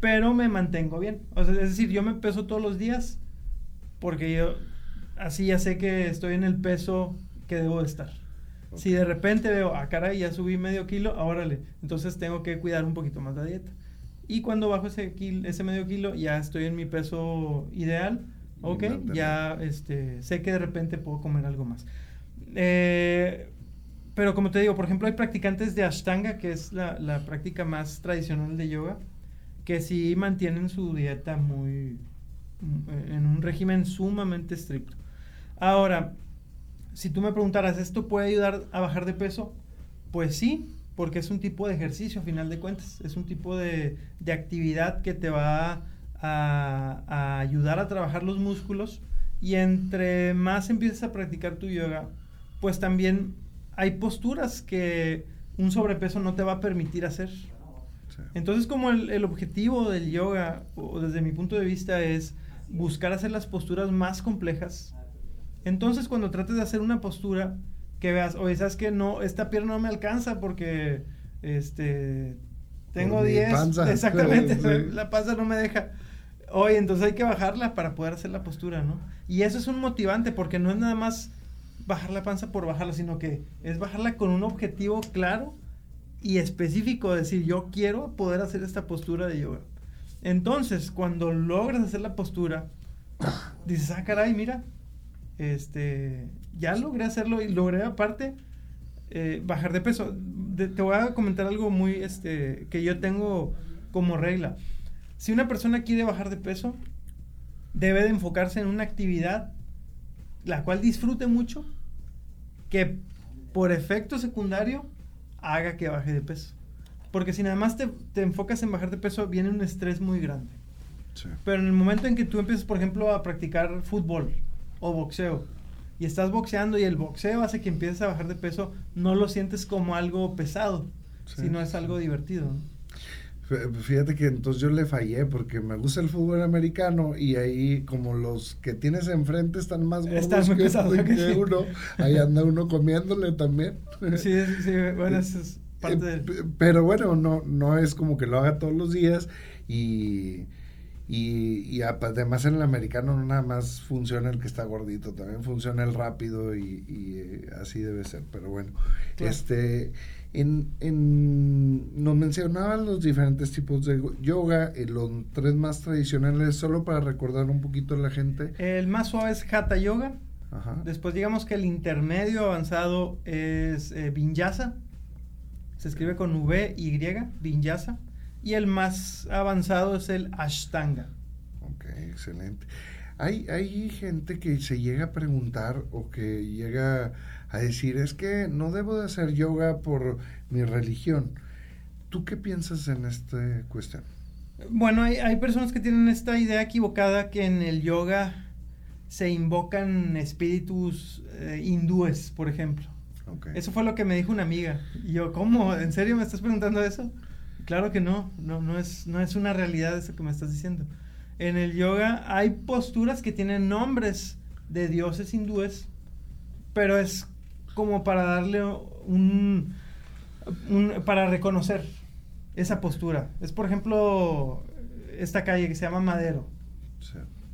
Pero me mantengo bien. O sea, es decir, yo me peso todos los días porque yo así ya sé que estoy en el peso que debo de estar. Si de repente veo, ah, caray, ya subí medio kilo, órale, entonces tengo que cuidar un poquito más la dieta. Y cuando bajo ese, ese medio kilo, ya estoy en mi peso ideal, ok, ya este, sé que de repente puedo comer algo más. Eh, pero como te digo, por ejemplo, hay practicantes de Ashtanga, que es la, la práctica más tradicional de yoga, que sí mantienen su dieta muy en un régimen sumamente estricto. Ahora, si tú me preguntaras, ¿esto puede ayudar a bajar de peso? Pues sí, porque es un tipo de ejercicio a final de cuentas, es un tipo de, de actividad que te va a, a, ayudar a trabajar los músculos y entre más empiezas a practicar tu yoga, pues también hay posturas que un sobrepeso no te va a permitir hacer. Entonces como el, el, objetivo del yoga, o desde mi punto de vista, es buscar hacer las posturas más complejas. Entonces cuando trates de hacer una postura que veas, oye, ¿sabes que No, esta pierna no me alcanza porque este tengo 10. Exactamente, la panza no me deja. Oye, entonces hay que bajarla para poder hacer la postura, ¿no? Y eso es un motivante porque no es nada más bajar la panza por bajarla, sino que es bajarla con un objetivo claro y específico, decir, yo quiero poder hacer esta postura de yoga. Entonces, cuando logras hacer la postura, dices, ah, caray, mira, este, ya logré hacerlo y logré aparte eh, bajar de peso. te voy a comentar algo muy, este, que yo tengo como regla. Si una persona quiere bajar de peso, debe de enfocarse en una actividad la cual disfrute mucho, que por efecto secundario haga que baje de peso. Porque si nada más te, te enfocas en bajar de peso, viene un estrés muy grande. Pero en el momento en que tú empiezas, por ejemplo, a practicar fútbol o boxeo, y estás boxeando y el boxeo hace que empieces a bajar de peso, no lo sientes como algo pesado, sino es algo divertido. Fíjate que entonces yo le fallé porque me gusta el fútbol americano y ahí como los que tienes enfrente están más gordos que, uno, ahí anda uno comiéndole también. Sí, sí, bueno, eso es eh, pero bueno, no, no es como que lo haga todos los días y, y, además en el americano no nada más funciona el que está gordito, también funciona el rápido y, eh, así debe ser. Pero bueno, este en, en, nos mencionaban los diferentes tipos de yoga, eh, los tres más tradicionales, solo para recordar un poquito a la gente. El más suave es Hatha Yoga. Después digamos que el intermedio avanzado es Vinyasa se escribe con V, Y, Vinyasa. Y el más avanzado es el Ashtanga. Ok, excelente. Hay, hay gente que se llega a preguntar o que llega a decir, es que no debo de hacer yoga por mi religión. ¿Tú qué piensas en esta cuestión? Bueno, hay, hay personas que tienen esta idea equivocada que en el yoga se invocan espíritus eh, hindúes, por ejemplo. Eso fue lo que me dijo una amiga. Y yo, ¿cómo? ¿En serio me estás preguntando eso? Claro que no, no, no, es, no es una realidad eso que me estás diciendo. En el yoga hay posturas que tienen nombres de dioses hindúes, pero es como para darle un, para reconocer esa postura. Es por ejemplo esta calle que se llama Madero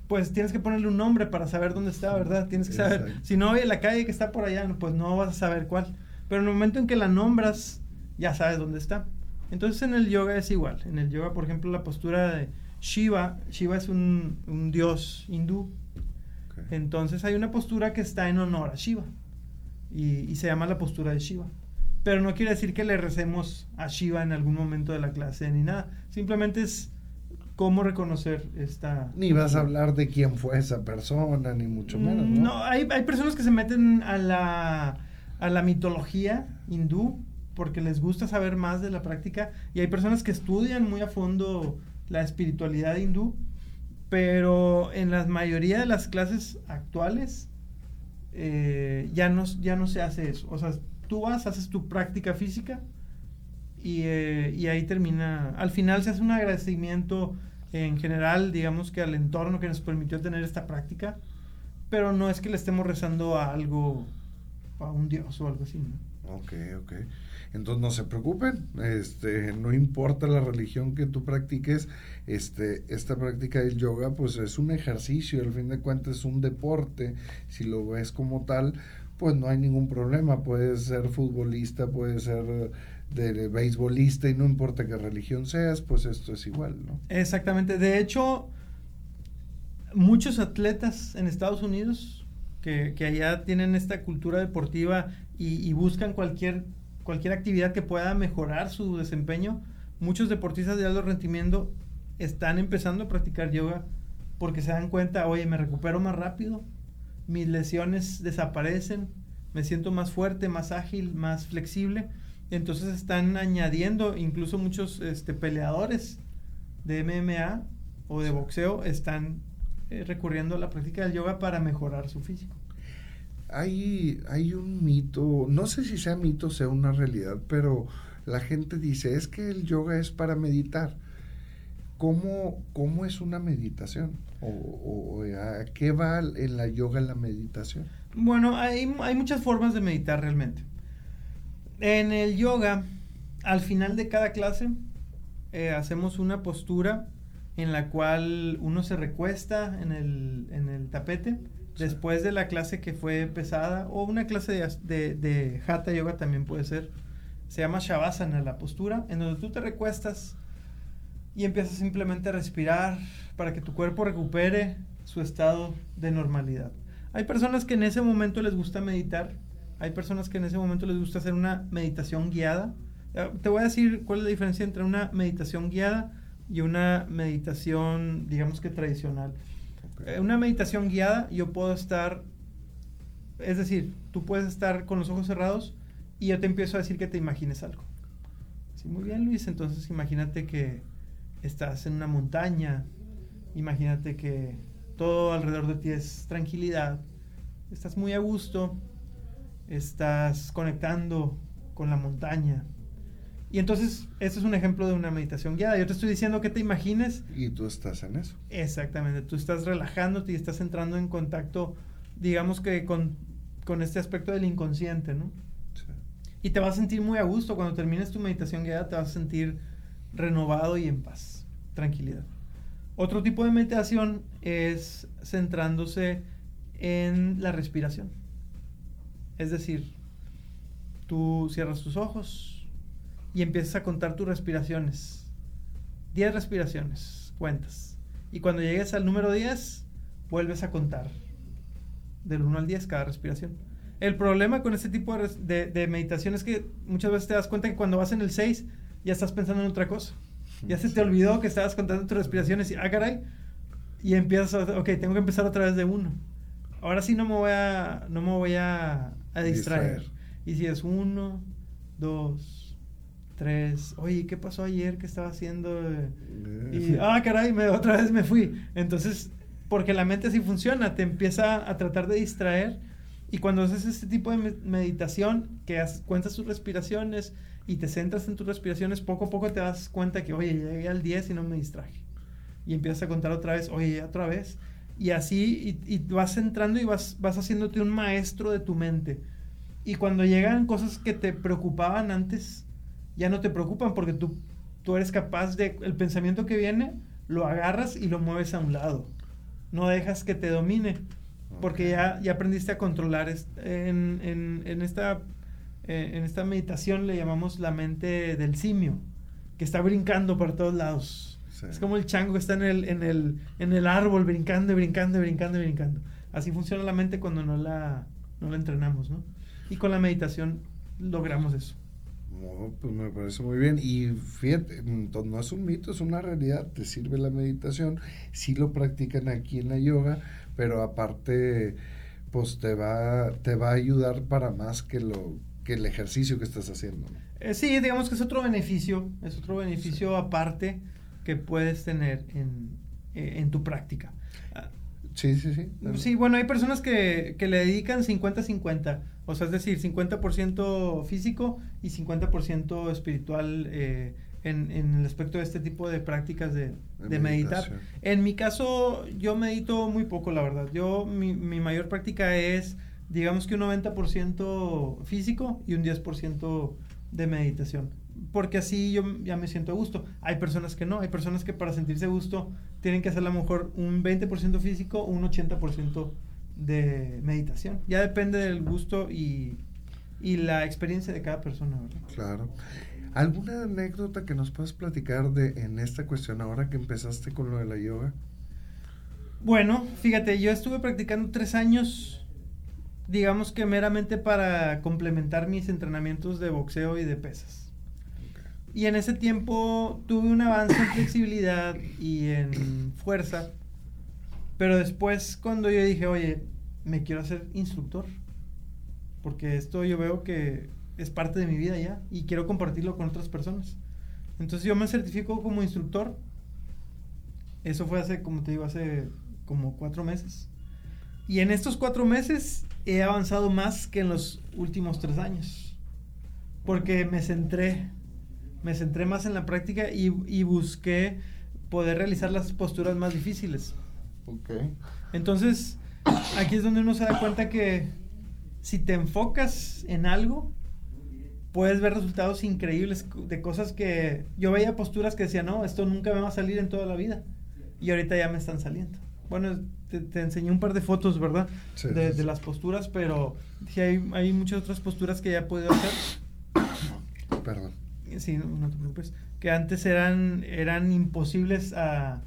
pues tienes que ponerle un nombre para saber dónde está, ¿verdad? Tienes que saber. Si no, oye, la calle que está por allá, pues no vas a saber cuál. Pero en el momento en que la nombras, ya sabes dónde está. Entonces en el yoga es igual. En el yoga, por ejemplo, la postura de Shiva, Shiva es un, dios hindú. Entonces hay una postura que está en honor a Shiva. Y, y, se llama la postura de Shiva. Pero no quiere decir que le recemos a Shiva en algún momento de la clase ni nada. Simplemente es cómo reconocer esta... Ni vas a hablar de quién fue esa persona, ni mucho menos. No, no hay, hay, personas que se meten a la, a la mitología hindú porque les gusta saber más de la práctica y hay personas que estudian muy a fondo la espiritualidad hindú, pero en la mayoría de las clases actuales eh, ya, no, ya no se hace eso. O sea, tú vas, haces tu práctica física y, eh, y ahí termina. Al final se hace un agradecimiento en general, digamos que al entorno que nos permitió tener esta práctica, pero no es que le estemos rezando a algo, a un dios o algo así. Ok, ok. Entonces no se preocupen, este, no importa la religión que tú practiques, este, esta práctica del yoga pues es un ejercicio, al fin de cuentas es un deporte, si lo ves como tal, pues no hay ningún problema, puedes ser futbolista, puedes ser de beisbolista y no importa qué religión seas, pues esto es igual, ¿no? Exactamente, de hecho, muchos atletas en Estados Unidos que, que allá tienen esta cultura deportiva y, buscan cualquier, cualquier actividad que pueda mejorar su desempeño, muchos deportistas de alto rendimiento están empezando a practicar yoga porque se dan cuenta, oye, me recupero más rápido, mis lesiones desaparecen, me siento más fuerte, más ágil, más flexible. Entonces están añadiendo, incluso muchos este, peleadores de MMA o de boxeo están eh, recurriendo a la práctica del yoga para mejorar su físico. Hay, hay un mito, no sé si sea mito o sea una realidad, pero la gente dice, es que el yoga es para meditar. ¿Cómo, cómo es una meditación? ¿O, a qué va en la yoga la meditación? Bueno, hay, hay muchas formas de meditar realmente. En el yoga, al final de cada clase, eh, hacemos una postura en la cual uno se recuesta en el, tapete después de la clase que fue pesada o una clase de, de, hatha yoga también puede ser. Se llama shavasana la postura, en donde tú te recuestas y empiezas simplemente a respirar para que tu cuerpo recupere su estado de normalidad. Hay personas que en ese momento les gusta meditar, hay personas que en ese momento les gusta hacer una meditación guiada. Eh, te voy a decir cuál es la diferencia entre una meditación guiada y una meditación, digamos que tradicional. Eh, una meditación guiada, yo puedo estar, es decir, tú puedes estar con los ojos cerrados y yo te empiezo a decir que te imagines algo. Sí, muy bien, Luis. Entonces, imagínate que estás en una montaña, imagínate que todo alrededor de ti es tranquilidad, estás muy a gusto, estás conectando con la montaña, y entonces, este es un ejemplo de una meditación guiada. Yo te estoy diciendo que te imagines. Y tú estás en eso. Exactamente, tú estás relajándote y estás entrando en contacto, digamos que con, este aspecto del inconsciente, ¿no? Sí. Y te vas a sentir muy a gusto. Cuando termines tu meditación guiada, te vas a sentir renovado y en paz, tranquilidad. Otro tipo de meditación es centrándose en la respiración. Es decir, tú cierras tus ojos, y empiezas a contar tus respiraciones. 10 respiraciones, cuentas. Y cuando llegues al número 10, vuelves a contar. Del 1 al 10 cada respiración. El problema con este tipo de, meditación es que muchas veces te das cuenta que cuando vas en el 6 ya estás pensando en otra cosa. Ya se te olvidó que estabas contando tus respiraciones y, ah, caray, y empiezas, a, ok, tengo que empezar otra vez de 1. Ahora sí no me voy a, no me voy a, distraer. Y si es 1, 2, tres, oye, ¿qué pasó ayer? ¿Qué estaba haciendo? Y, ah, caray, me, otra vez me fui. Entonces, porque la mente así funciona, te empieza a tratar de distraer. Y cuando haces este tipo de meditación, que cuentas tus respiraciones y te centras en tus respiraciones, poco a poco te das cuenta que, oye, llegué al 10 y no me distraje. Y empiezas a contar otra vez, oye, otra vez. Y así, y, y vas entrando y vas, vas haciéndote un maestro de tu mente. Y cuando llegan cosas que te preocupaban antes, ya no te preocupan porque tú, tú eres capaz de, el pensamiento que viene, lo agarras y lo mueves a un lado. No dejas que te domine, porque ya, ya aprendiste a controlar. En, en, en, esta, eh, en esta meditación le llamamos la mente del simio, que está brincando por todos lados. Es como el chango que está en el, en, el, en el árbol brincando y brincando y brincando y brincando. Así funciona la mente cuando no la, no la entrenamos, ¿no? Y con la meditación logramos eso pues me parece muy bien. Y fíjate, no es un mito, es una realidad. Te sirve la meditación. Sí lo practican aquí en la yoga, pero aparte, pues te va, te va a ayudar para más que lo que el ejercicio que estás haciendo. Eh, sí, digamos que es otro beneficio, es otro beneficio aparte que puedes tener en, eh, en tu práctica. Sí, sí, sí. Sí, bueno, hay personas que, que le dedican 50-50 o sea, es decir, 50% físico y 50% espiritual eh, en, el aspecto de este tipo de prácticas de, meditar. En mi caso, yo medito muy poco, la verdad. Yo, mi, mi mayor práctica es, digamos que un 90% físico y un 10% de meditación. Porque así yo ya me siento a gusto. Hay personas que no, hay personas que para sentirse a gusto tienen que hacer a lo mejor un 20% físico o un 80% de meditación. Ya depende del gusto y, y la experiencia de cada persona, ¿verdad? Claro. ¿Alguna anécdota que nos puedas platicar de en esta cuestión ahora que empezaste con lo de la yoga? Bueno, fíjate, yo estuve practicando tres años, digamos que meramente para complementar mis entrenamientos de boxeo y de pesas. Y en ese tiempo tuve un avance en flexibilidad y en fuerza, pero después cuando yo dije, oye, me quiero hacer instructor, porque esto yo veo que es parte de mi vida ya y quiero compartirlo con otras personas. Entonces yo me certifico como instructor. Eso fue hace, como te digo, hace como cuatro meses. Y en estos cuatro meses he avanzado más que en los últimos tres años. Porque me centré, me centré más en la práctica y, y busqué poder realizar las posturas más difíciles. Ok. Entonces, aquí es donde uno se da cuenta que si te enfocas en algo, puedes ver resultados increíbles de cosas que yo veía posturas que decía, no, esto nunca me va a salir en toda la vida. Y ahorita ya me están saliendo. Bueno, te, enseñé un par de fotos, ¿verdad? de, las posturas, pero sí hay, hay muchas otras posturas que ya he podido hacer. Perdón. Sí, no, te preocupes. Que antes eran, eran imposibles a,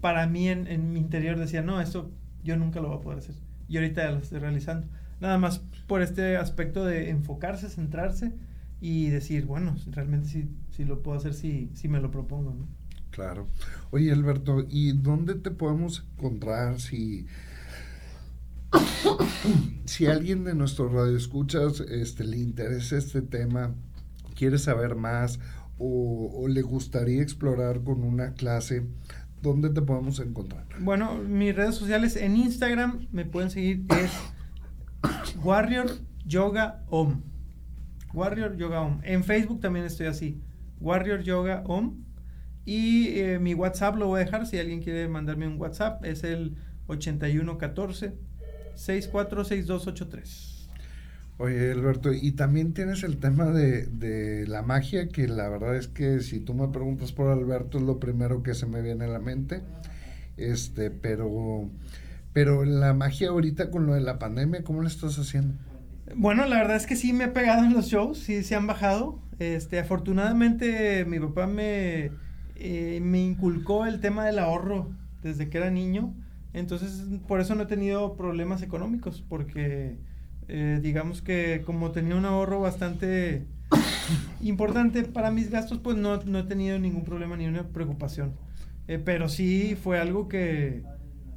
para mí en, en mi interior. Decía, no, esto yo nunca lo voy a poder hacer. Y ahorita ya lo estoy realizando. Nada más por este aspecto de enfocarse, centrarse y decir, bueno, realmente sí, sí lo puedo hacer si, si me lo propongo, ¿no? Claro. Oye, Alberto, ¿y dónde te podemos encontrar si, si alguien de nuestro radio escuchas este, le interesa este tema, quiere saber más o, le gustaría explorar con una clase? ¿Dónde te podemos encontrar? Bueno, mis redes sociales en Instagram me pueden seguir es Warrior Yoga Om. Warrior Yoga Om. En Facebook también estoy así. Warrior Yoga Om. Y eh, mi WhatsApp lo voy a dejar si alguien quiere mandarme un WhatsApp. Es el 8114 646283. Oye, Alberto, y también tienes el tema de, de, la magia, que la verdad es que si tú me preguntas por Alberto es lo primero que se me viene a la mente. Este, pero, pero la magia ahorita con lo de la pandemia, ¿cómo la estás haciendo? Bueno, la verdad es que sí me he pegado en los shows, sí se han bajado. Este, afortunadamente mi papá me, eh, me inculcó el tema del ahorro desde que era niño. Entonces, por eso no he tenido problemas económicos, porque eh, digamos que como tenía un ahorro bastante importante para mis gastos, pues no, no he tenido ningún problema ni una preocupación. Eh, pero sí fue algo que,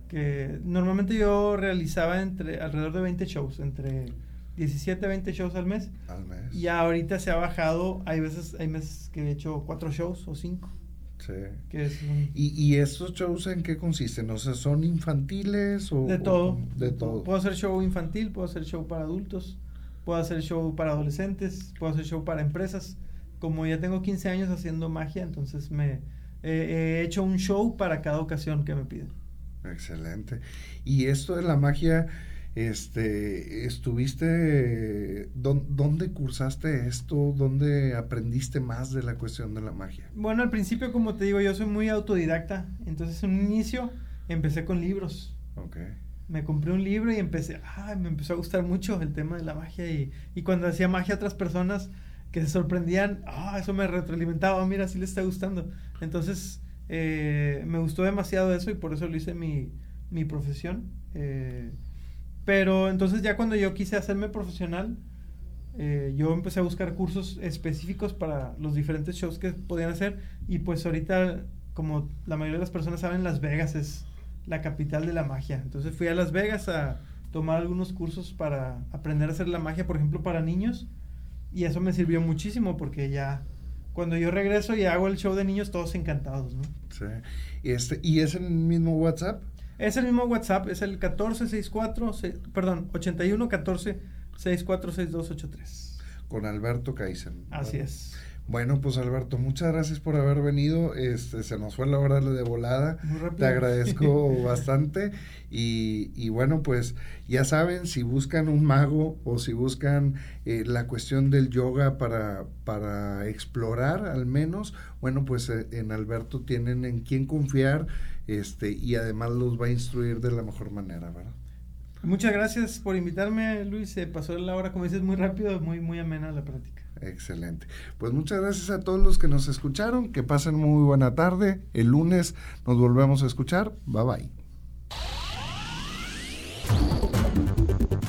que normalmente yo realizaba entre alrededor de 20 shows, entre 17, 20 shows al mes. Al mes. Y ahorita se ha bajado, hay veces, hay meses que he hecho 4 shows o 5. Sí. Que es ¿Y, ¿Y estos shows en qué consisten? O sea, ¿son infantiles o...? De todo. de todo. Puedo hacer show infantil, puedo hacer show para adultos, puedo hacer show para adolescentes, puedo hacer show para empresas. Como ya tengo 15 años haciendo magia, entonces me he hecho un show para cada ocasión que me piden. Excelente. Y esto de la magia este, estuviste, ¿dónde cursaste esto? ¿Dónde aprendiste más de la cuestión de la magia? Bueno, al principio, como te digo, yo soy muy autodidacta. Entonces, en un inicio, empecé con libros. Ok. Me compré un libro y empecé, ah, me empezó a gustar mucho el tema de la magia. Y, y cuando hacía magia a otras personas que se sorprendían, ah, eso me retroalimentaba, mira, sí le está gustando. Entonces, eh, me gustó demasiado eso y por eso lo hice mi, mi profesión. Eh, pero entonces ya cuando yo quise hacerme profesional, eh, yo empecé a buscar cursos específicos para los diferentes shows que podían hacer y pues ahorita, como la mayoría de las personas saben, Las Vegas es la capital de la magia. Entonces fui a Las Vegas a tomar algunos cursos para aprender a hacer la magia, por ejemplo, para niños. Y eso me sirvió muchísimo porque ya cuando yo regreso y hago el show de niños, todos encantados, ¿no? Sí. Este, ¿Y es el mismo WhatsApp? Es el mismo WhatsApp, es el 1464, perdón, 8114 646283. Con Alberto Kaiser. Así es. Bueno, pues Alberto, muchas gracias por haber venido. Este, se nos fue la hora de volada. Te agradezco bastante. Y, y, bueno, pues ya saben, si buscan un mago o si buscan eh, la cuestión del yoga para, para explorar al menos, bueno, pues eh, en Alberto tienen en quién confiar este, y además los va a instruir de la mejor manera, ¿verdad? Muchas gracias por invitarme, Luis. Se pasó la hora, como dices, muy rápido, muy, muy amena la práctica. Excelente. Pues muchas gracias a todos los que nos escucharon. Que pasen muy buena tarde. El lunes nos volvemos a escuchar. Bye bye.